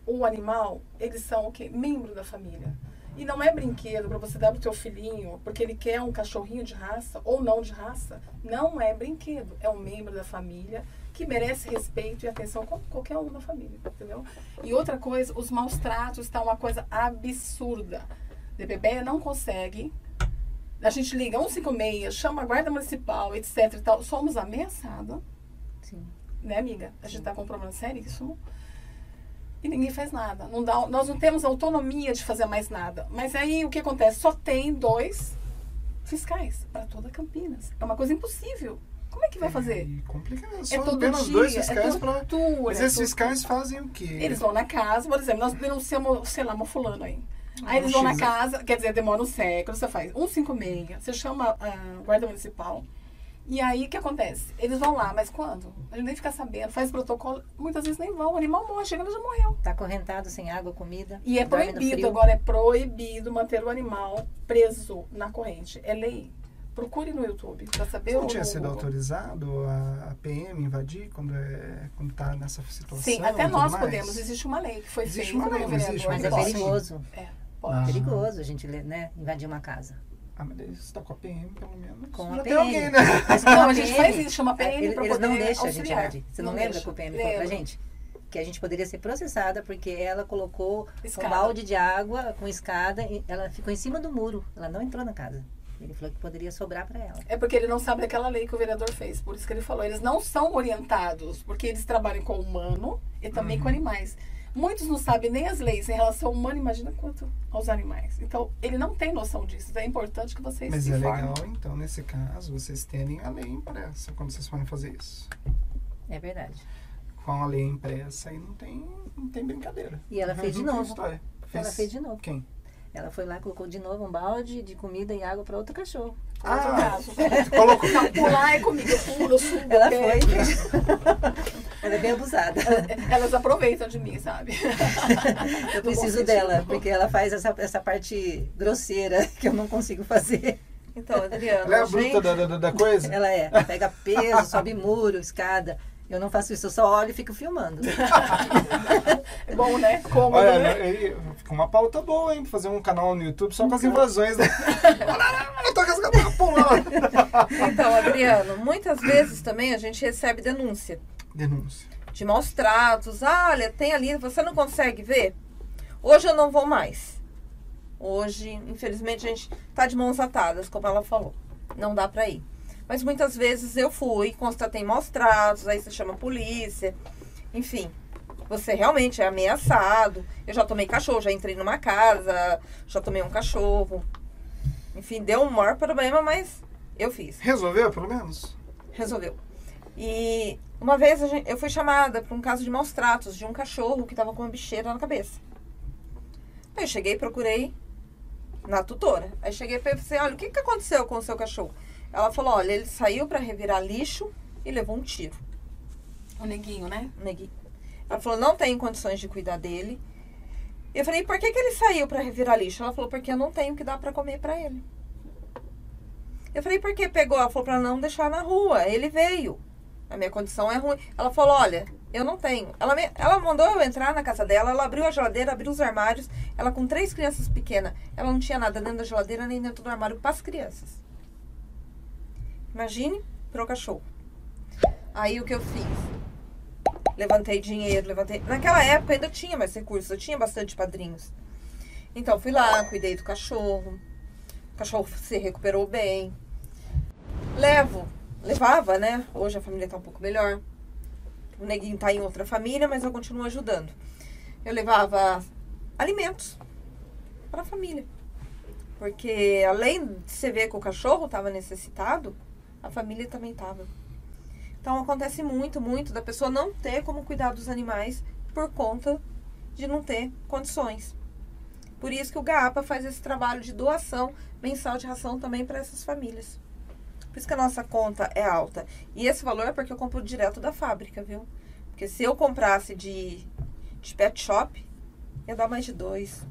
o animal, eles são o quê? Membro da família. E não é brinquedo para você dar pro teu filhinho, porque ele quer um cachorrinho de raça ou não de raça. Não é brinquedo. É um membro da família que merece respeito e atenção como qualquer um da família, entendeu? E outra coisa, os maus tratos está uma coisa absurda. DBB não consegue. A gente liga 156, chama a guarda municipal, etc e tal. Somos ameaçados Sim. né, amiga? A gente tá com um problema seríssimo. E ninguém faz nada. Não dá, nós não temos autonomia de fazer mais nada. Mas aí o que acontece? Só tem dois fiscais para toda Campinas. É uma coisa impossível. Como é que vai fazer? E complica, né? É Só todo apenas dia, dois é fiscais tortura. Mas é esses tortura. fiscais fazem o quê? Eles vão na casa, por exemplo, nós denunciamos, sei lá, uma fulano aí. Aí eles vão na casa, quer dizer, demora um século, você faz 156, você chama a guarda municipal. E aí o que acontece? Eles vão lá, mas quando? A gente nem fica sabendo, faz protocolo, muitas vezes nem vão, o animal morre, chega, ele já morreu. Tá acorrentado, sem água, comida. E é proibido, agora é proibido manter o animal preso na corrente. É lei. Procure no YouTube pra saber Não tinha sido Google. autorizado a, a PM invadir quando, é, quando tá nessa situação? Sim, e até nós mais? podemos. Existe uma lei que foi Existe feita uma lei, pelo vereador. Mas que é pode. perigoso. É, Ah. Perigoso a gente, né, invadir uma casa. Ah, mas você tá com a PM, pelo menos. Com Já a tem PM. alguém, né? Mas Não, com a gente faz isso, chama PM Eles, pra eles não poder deixam a gente auxiliar. Você não, Não lembra deixa. que o PM falou pra gente? Que a gente poderia ser processada porque ela colocou Escada. um balde de água com escada e ela ficou em cima do muro. Ela não entrou na casa. Ele falou que poderia sobrar pra ela. É porque ele não sabe daquela lei que o vereador fez. Por isso que ele falou. Eles não são orientados, porque eles trabalham com o humano e também Uhum. com animais. Muitos não sabem nem as leis em relação ao humano, imagina quanto aos animais. Então, ele não tem noção disso. Então, é importante que vocês Mas se é informem. legal, então, nesse caso, vocês terem a lei impressa quando vocês forem fazer isso. É verdade. Com a lei impressa aí não tem, não tem brincadeira. E ela fez de novo. História. Ela fez de novo. Quem? Ela foi lá, colocou de novo um balde de comida e água pra outro cachorro. Outro Ah, caso. Colocou. Não, pular é comigo. Eu pulo, eu subo. Ela foi fez. Ela é bem abusada. Elas aproveitam de mim, sabe? Eu preciso dela, porque ela faz essa, essa parte grosseira que eu não consigo fazer. Então, Adriana, Ela é a gente, bruta da, da, da coisa? Ela é, pega peso, sobe muro, escada. Eu não faço isso, eu só olho e fico filmando. É bom, né? Cômodo, Olha, né? fica uma pauta boa, hein? Fazer um canal no YouTube só com as invasões. Né? Eu tô cascando pulando. então, Adriano, muitas vezes também a gente recebe denúncia Denúncia. de maus tratos. Ah, olha, tem ali, você não consegue ver? Hoje eu não vou mais. Hoje, infelizmente, a gente tá de mãos atadas, como ela falou. Não dá pra ir. Mas muitas vezes eu fui, constatei maus tratos, aí você chama a polícia. Enfim, você realmente é ameaçado. Eu já tomei cachorro, já entrei numa casa, já tomei um cachorro. Enfim, deu um maior problema, mas eu fiz. Resolveu, pelo menos? Resolveu. E uma vez gente- eu fui chamada para um caso de maus tratos de um cachorro que estava com uma bicheira na cabeça. Aí eu cheguei e procurei na tutora. Aí cheguei e pensei, olha, o que, que aconteceu com o seu cachorro? Ela falou, olha, ele saiu para revirar lixo e levou um tiro. O neguinho, né? Negui. Ela falou, não tem condições de cuidar dele. Eu falei, por que, que ele saiu para revirar lixo? Ela falou, porque eu não tenho o que dar para comer para ele. Eu falei, por que pegou? Ela falou pra não deixar na rua. Ele veio. A minha condição é ruim. Ela falou, olha, eu não tenho. Ela, me, ela mandou eu entrar na casa dela, ela abriu a geladeira, abriu os armários. Ela com três crianças pequenas. Ela não tinha nada dentro da geladeira nem dentro do armário para as crianças. Imagine pro cachorro. Aí o que eu fiz? Levantei dinheiro, levantei. Naquela época ainda tinha mais recursos, eu tinha bastante padrinhos. Então fui lá, cuidei do cachorro. O cachorro se recuperou bem. Levo, levava, né? Hoje a família tá um pouco melhor. O neguinho tá em outra família, mas eu continuo ajudando. Eu levava alimentos para a família. Porque além de você ver que o cachorro estava necessitado, a família também estava. Então acontece muito, muito da pessoa não ter como cuidar dos animais por conta de não ter condições. Por isso que o GAPA faz esse trabalho de doação mensal de ração também para essas famílias. Por isso que a nossa conta é alta. E esse valor é porque eu compro direto da fábrica, viu? Porque se eu comprasse de, de pet shop, ia dar mais de dois.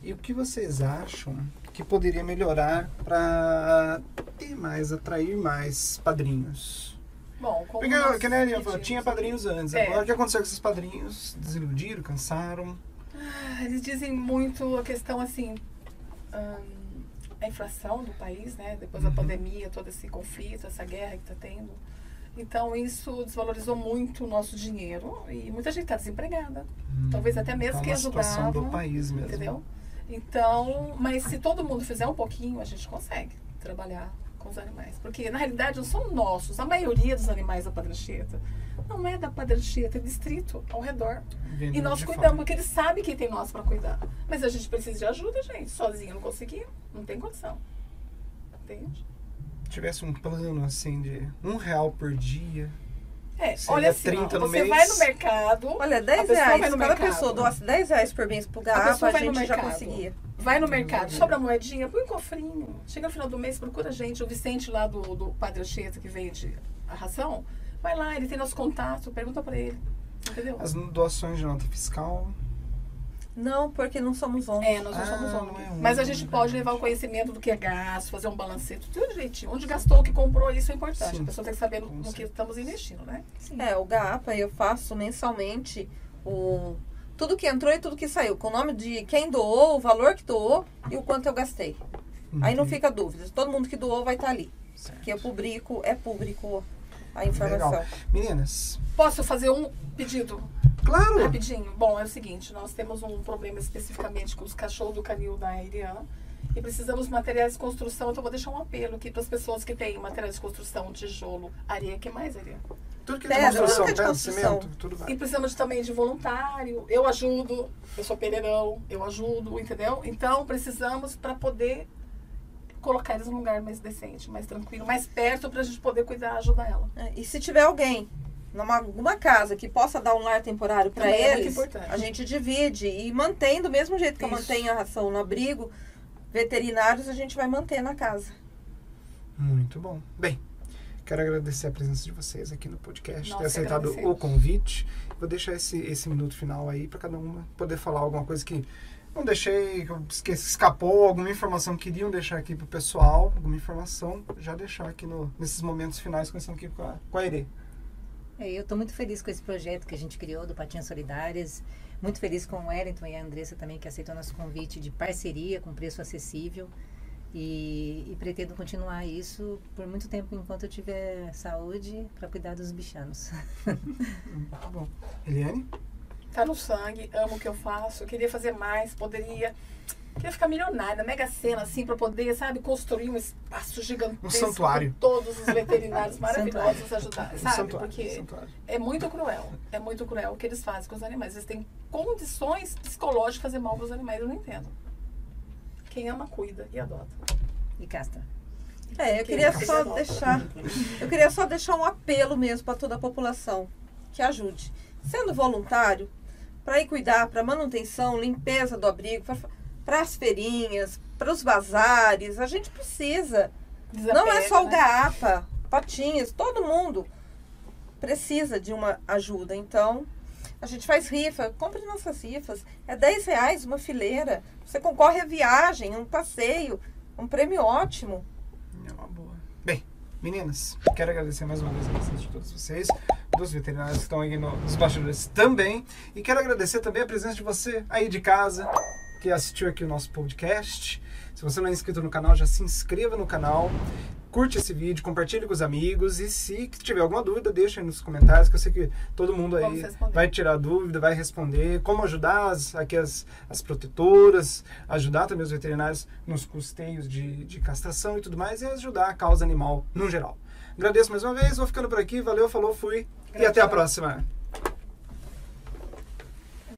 E o que vocês acham que poderia melhorar para ter mais, atrair mais padrinhos? Bom, como Porque, nós que falou, pedimos- tinha padrinhos antes. É. Agora o que aconteceu com esses padrinhos? Desiludiram, cansaram? Ah, Eles dizem muito a questão assim, hum, a inflação do país, né? Depois da Uhum. pandemia, todo esse conflito, essa guerra que está tendo. Então isso desvalorizou muito o nosso dinheiro e muita gente está desempregada. Talvez até mesmo Tá que uma situação ajudava, do país mesmo. Entendeu? Então, mas se todo mundo fizer um pouquinho, a gente consegue trabalhar com os animais. Porque, na realidade, não são nossos. A maioria dos animais da Padre Anchieta não é da Padre Anchieta, é distrito ao redor. Vindo E nós cuidamos, fora. porque eles sabem que tem nós para cuidar. Mas a gente precisa de ajuda, gente. Sozinho não conseguia. Não tem condição. Entende? tivesse um plano assim de um real por dia. É, Seria olha assim, ó, 30 no você mês? vai no mercado, Olha, A 10 pessoa reais. Cada mercado. pessoa doasse 10 reais por mês pro a pessoa a, vai no gente já mercado. conseguia. Vai no mercado, sobra a moedinha, põe um cofrinho. Chega no final do mês, procura a gente. O Vicente lá do, do Padre Anchieta, que vende a ração, vai lá, ele tem nosso contato, pergunta pra ele. Entendeu? As doações de nota fiscal. Não, porque não somos homens. É, nós não Ah, somos não homens. é um, Mas a gente pode levar o conhecimento do que é gasto, fazer um balanceto, tudo direitinho. Onde gastou, o que comprou, isso é importante. Sim. A pessoa tem que saber no, no que estamos investindo, né? É, o GAPA eu faço mensalmente o tudo que entrou e tudo que saiu, com o nome de quem doou, o valor que doou e o quanto eu gastei. Aí não fica dúvida. Todo mundo que doou vai estar ali. Certo. Que eu publico, é público a informação. Legal. Meninas, Posso fazer um pedido claro! rapidinho? Bom, é o seguinte, nós temos um problema especificamente com os cachorros do canil da Irian e precisamos de materiais de construção, então vou deixar um apelo aqui para as pessoas que têm materiais de construção, tijolo, areia, que mais, Irian? Tudo que é Pedra, construção, é pedra, construção. cimento, tudo E vai. precisamos também de voluntário. Eu ajudo, eu sou pereirão, eu ajudo, entendeu? Então precisamos para poder colocar eles num lugar mais decente, mais tranquilo, mais perto para a gente poder cuidar, ajudar ela. É, E se tiver alguém numa alguma casa que possa dar um lar temporário para é eles, importante. a gente divide e mantém do mesmo jeito que eu Isso. mantenho a ração no abrigo, veterinários a gente vai manter na casa. Muito bom. Bem, quero agradecer a presença de vocês aqui no podcast, Nós ter aceitado o convite. Vou deixar esse, esse minuto final aí para cada uma poder falar alguma coisa que não deixei, esqueci, escapou, alguma informação que queriam deixar aqui pro pessoal, alguma informação, já deixar aqui no, nesses momentos finais, começando aqui com a, com a Irê. É, Eu estou muito feliz com esse projeto que a gente criou do Patinhas Solidárias. Muito feliz com o Wellington e a Andressa também, que aceitou nosso convite de parceria com preço acessível. E, e pretendo continuar isso por muito tempo enquanto eu tiver saúde para cuidar dos bichanos. Muito bom. Eliane? Tá no sangue, amo o que eu faço. Eu queria fazer mais, poderia. Queria ficar milionária, mega cena, assim, para poder, sabe, construir um espaço gigantesco. Um santuário. Com todos os veterinários maravilhosos ajudar, Um sabe? santuário, Porque um santuário. é muito cruel. É muito cruel o que eles fazem com os animais. Eles têm condições psicológicas de fazer mal para os animais. Eu não entendo. Quem ama, cuida e adota. E castra. É, eu Que queria só deixar, eu queria só deixar um apelo mesmo para toda a população que ajude, sendo voluntário, para ir cuidar, para manutenção, limpeza do abrigo, para as feirinhas, para os bazares, a gente precisa. Não é só o Desapega, né? GAPA, Patinhas, todo mundo precisa de uma ajuda. Então, a gente faz rifa, compre nossas rifas. É 10 reais uma fileira. Você concorre a viagem, um passeio, um prêmio ótimo. É uma boa. Meninas, quero agradecer mais uma vez a presença de todos vocês, dos veterinários que estão aí nos bastidores também. E quero agradecer também a presença de você aí de casa, que assistiu aqui o nosso podcast. Se você não é inscrito no canal, já se inscreva no canal. Curte esse vídeo, compartilhe com os amigos e se tiver alguma dúvida, deixa aí nos comentários, que eu sei que todo mundo aí vai tirar dúvida, vai responder, como ajudar as, aqui as, as protetoras, ajudar também os veterinários nos custeios de, de castração e tudo mais, e ajudar a causa animal no geral. Agradeço mais uma vez, vou ficando por aqui, valeu, falou, fui e até a Gratidão. próxima.